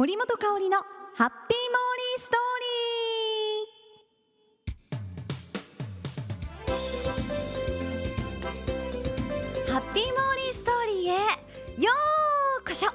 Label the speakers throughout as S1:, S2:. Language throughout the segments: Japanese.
S1: 森本香里のハッピーモーリーストーリー。ハッピーモーリーストーリーへようこそ。は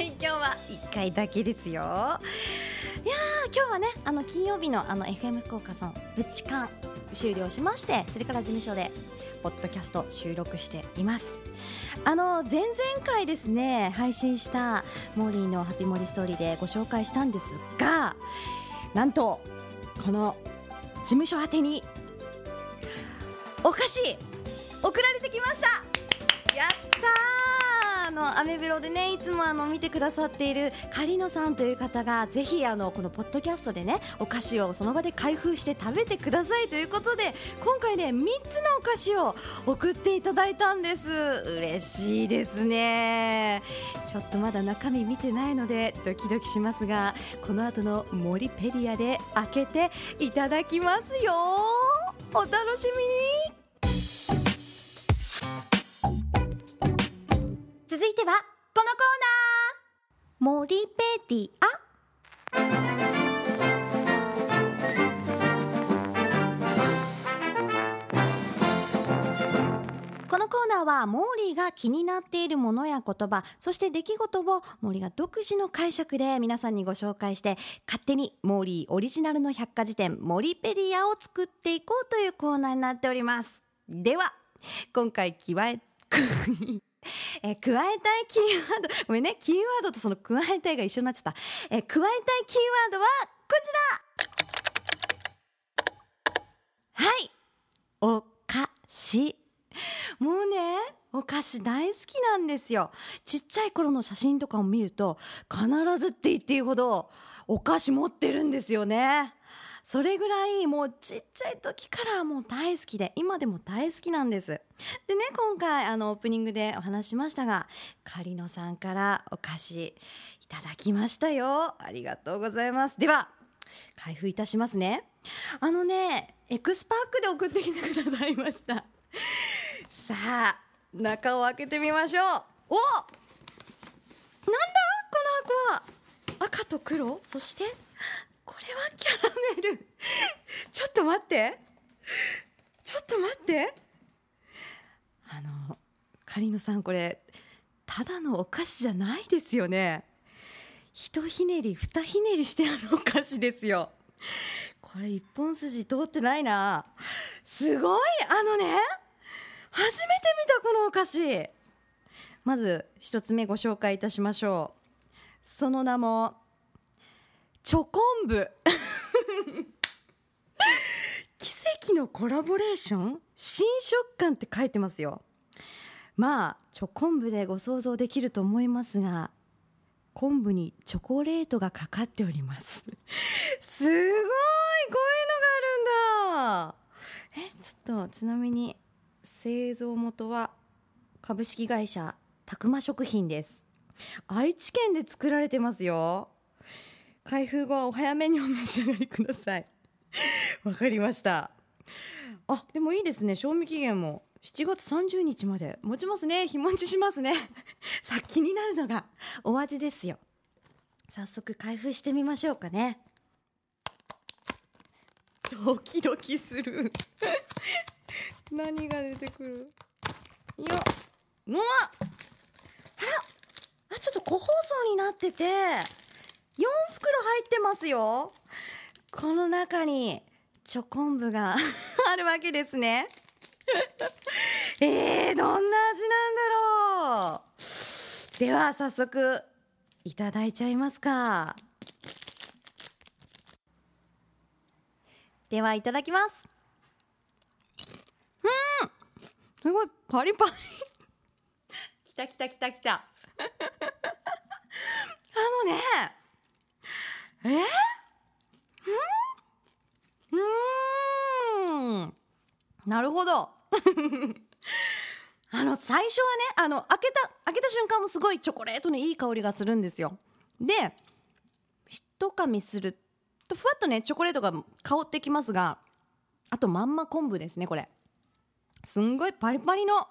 S1: い今日は1回だけですよ。ねあの金曜日のあの FM 福岡さんぶっちかん終了しましてそれから事務所でポッドキャスト収録しています。あの前々回ですね配信したモーリーのハピモリストーリーでご紹介したんですがなんとこの事務所宛てにお菓子送られてきましたアメブロでねいつもあの見てくださっているカリノさんという方がぜひあのこのポッドキャストでねお菓子をその場で開封して食べてくださいということで今回ね3つのお菓子を送っていただいたんです。嬉しいですね。ちょっとまだ中身見てないのでドキドキしますがこの後の森ペディアで開けていただきますよ。お楽しみに。このコーナー。森ペディア。このコーナーはモーリーが気になっているものや言葉そして出来事をモーリーが独自の解釈で皆さんにご紹介して勝手にモーリーオリジナルの百科事典モリペディアを作っていこうというコーナーになっております。では今回加え えー加えたいキーワード。ごめんね。キーワードとその加えたいが一緒になっちゃった、えー加えたいキーワードはこちら。はい。お菓子。もうねお菓子大好きなんですよ。ちっちゃい頃の写真とかを見ると必ずって言っていいほどお菓子持ってるんですよね。それぐらいもうちっちゃい時からもう大好きで今でも大好きなんです。でね今回あのオープニングでお話しましたがカリノさんからお菓子いただきましたよ。ありがとうございます。では開封いたしますね。あのねエクスパークで送ってきてくださいました。さあ中を開けてみましょう。おなんだ？この箱は。赤と黒？そして？これはキャラメル。ちょっと待って。ちょっと待って。あのカリノさんこれただのお菓子じゃないですよね。一ひねり二ひねりしてあるお菓子ですよ。これ一本筋通ってないな。すごいあのね初めて見たこのお菓子。まず一つ目ご紹介いたしましょう。その名もチョコンブ。奇跡のコラボレーション？新食感って書いてますよ。まあチョコンブでご想像できると思いますが昆布にチョコレートがかかっております。すごい！こういうのがあるんだ！えちょっとちなみに製造元は株式会社たくま食品です。愛知県で作られてますよ。開封後はお早めにお召し上がりください。わかりました。あでもいいですね。賞味期限も7月30日まで。持ちますね。日持ちしますね。さあ気になるのがお味ですよ。早速開封してみましょうかね。ドキドキする。何が出てくる？いやうわあら！あちょっと個包装になってて。4袋入ってますよ。この中にチョコンブが あるわけですね。えー、どんな味なんだろう。では早速いただいちゃいますか。ではいただきます。うん。すごいパリパリ。きたきたきたきた。あのねえ？うん？うん？なるほど。あの最初はねあの開けた開けた瞬間もすごいチョコレートのいい香りがするんですよ。で一噛みするとふわっとねチョコレートが香ってきますがあとまんま昆布ですねこれ。すんごいパリパリの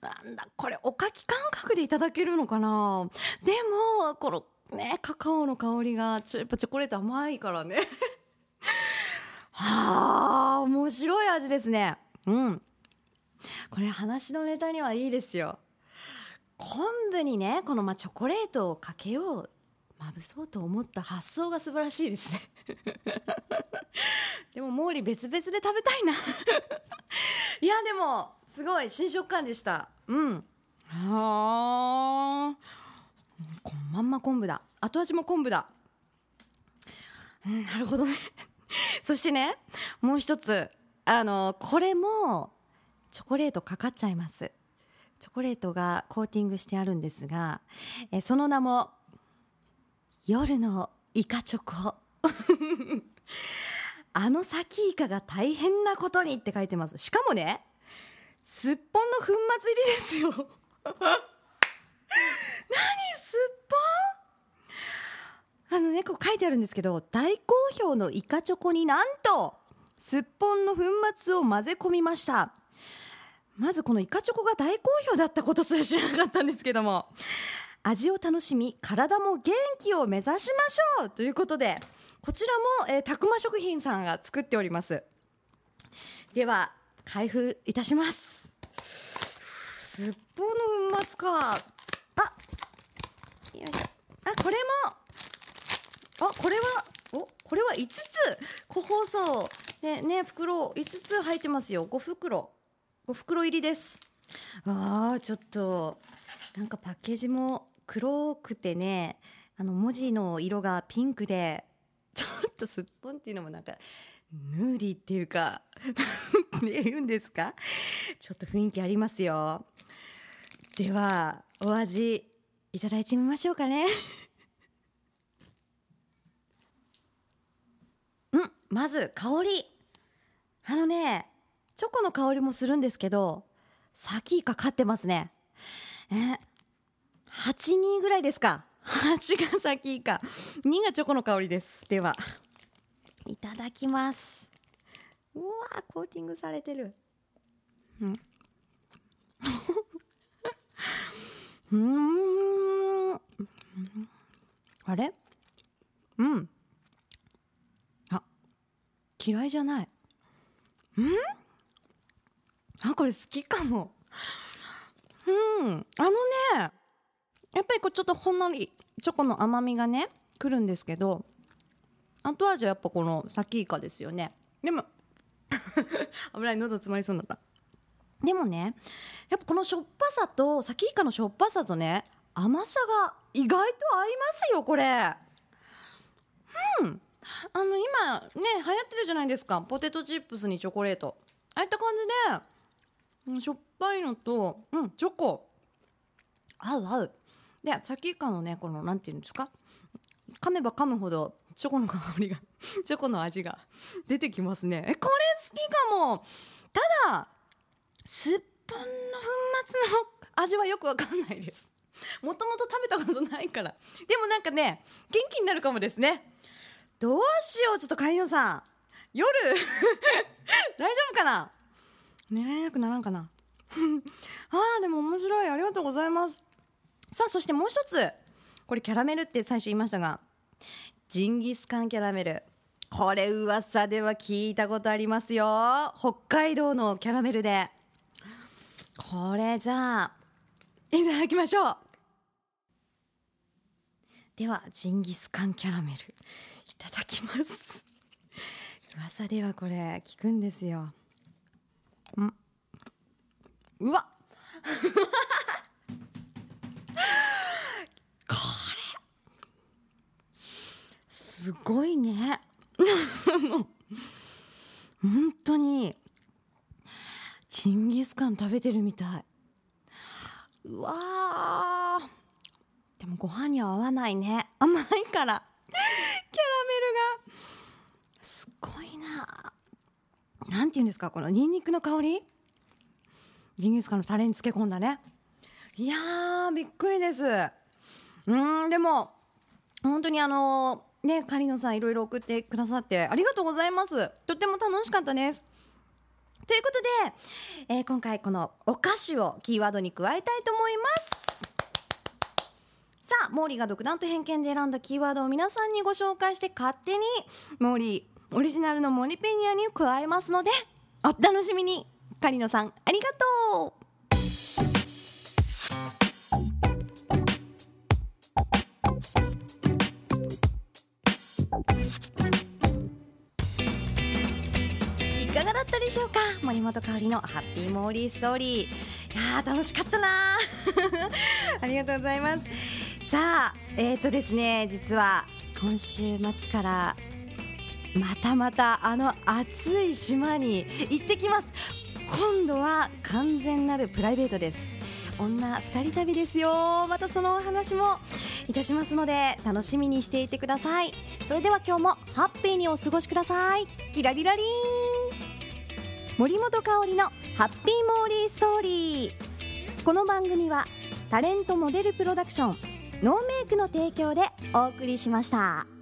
S1: なんだこれおかき感覚でいただけるのかな？でもこのねカカオの香りがちょやっぱチョコレート甘いからね。はあ面白い味ですね。うん。これ話のネタにはいいですよ。昆布にねこのまチョコレートをかけようまぶそうと思った発想が素晴らしいですね。でも毛利別々で食べたいな。いやでもすごい新食感でした。うん。はあ。このまんま昆布だ。後味も昆布だ。うんなるほどね。そしてねもう一つ。あのこれもチョコレートかかっちゃいます。チョコレートがコーティングしてあるんですがえその名も夜のイカチョコ。あのサキイカが大変なことにって書いてます。しかもねすっぽんの粉末入りですよ 何すっぽんあのねこう書いてあるんですけど大好評のイカチョコになんとすっぽんの粉末を混ぜ込みました。まずこのイカチョコが大好評だったことすら知らなかったんですけども味を楽しみ体も元気を目指しましょうということでこちらも、えー、たくま食品さんが作っております。では開封いたします。すっぽんの粉末か。あよいしょ。あこれもあこれはおこれは5つ。個包装。でね袋5つ入ってますよ。5袋。5袋入りです。あーちょっとなんかパッケージも黒くてねあの文字の色がピンクでちょっとすっぽんっていうのもなんかヌーディーっていうかね言うんですか？ちょっと雰囲気ありますよ。ではお味いただいてみましょうかねうんまず香り。あのねチョコの香りもするんですけどサキイカかってますね。え8人ぐらいですか。8がサキイカ2がチョコの香りです。ではいただきます。うわコーティングされてる。うん。うん。あれ？うん。嫌いじゃない。ん？あこれ好きかも。うん。あのねやっぱりこうちょっとほんのりチョコの甘みがねくるんですけど後味はやっぱこのサキイカですよね。でも 危ない喉詰まりそうになった。でもねやっぱこのしょっぱさとサキイカのしょっぱさとね甘さが意外と合いますよこれ。うん。あの今ね流行ってるじゃないですか。ポテトチップスにチョコレート。ああいった感じでしょっぱいのとうんチョコ。合う合う。でサキイカのねこのなんていうんですか？噛めば噛むほどチョコの香りが チョコの味が出てきますね。えこれ好きかも。ただすっぽんの粉末の味はよくわかんないです。もともと食べたことないから。でもなんかね元気になるかもですね。どうしようちょっとカリノさん。夜。大丈夫かな？寝られなくならんかな？あーでも面白い。ありがとうございます。さあそしてもう一つ。これキャラメルって最初言いましたが。ジンギスカンキャラメル。これ噂では聞いたことありますよ。北海道のキャラメルで。これじゃあいただきましょう。ではジンギスカンキャラメル。ただきます。噂ではこれ聞くんですよ。ん？うわ これ！すごいね。本当にジンギスカン食べてるみたい。うわー。でもご飯には合わないね。甘いからキャラメルがすごいななんて言うんですかこのニンニクの香り？ジンギスカンのタレに漬け込んだね。いやーびっくりです。うんでも本当にあのねカリノさんいろいろ送ってくださってありがとうございます。とっても楽しかったです。ということで、えー今回このお菓子をキーワードに加えたいと思います。さあモーリーが独断と偏見で選んだキーワードを皆さんにご紹介して勝手にモーリーオリジナルのモリペニアに加えますのでお楽しみに。カリノさんありがとう。いかがだったでしょうか？森本香里のハッピーモーリーストーリー。いやー楽しかったな ありがとうございます。さあえーとですね実は今週末からまたまたあの暑い島に行ってきます。今度は完全なるプライベートです。女二人旅ですよ。またそのお話もいたしますので楽しみにしていてください。それでは今日もハッピーにお過ごしください。キラリラリーン。森本香里のハッピーモーリーストーリー。この番組はタレントモデルプロダクションノーメイクの提供でお送りしました。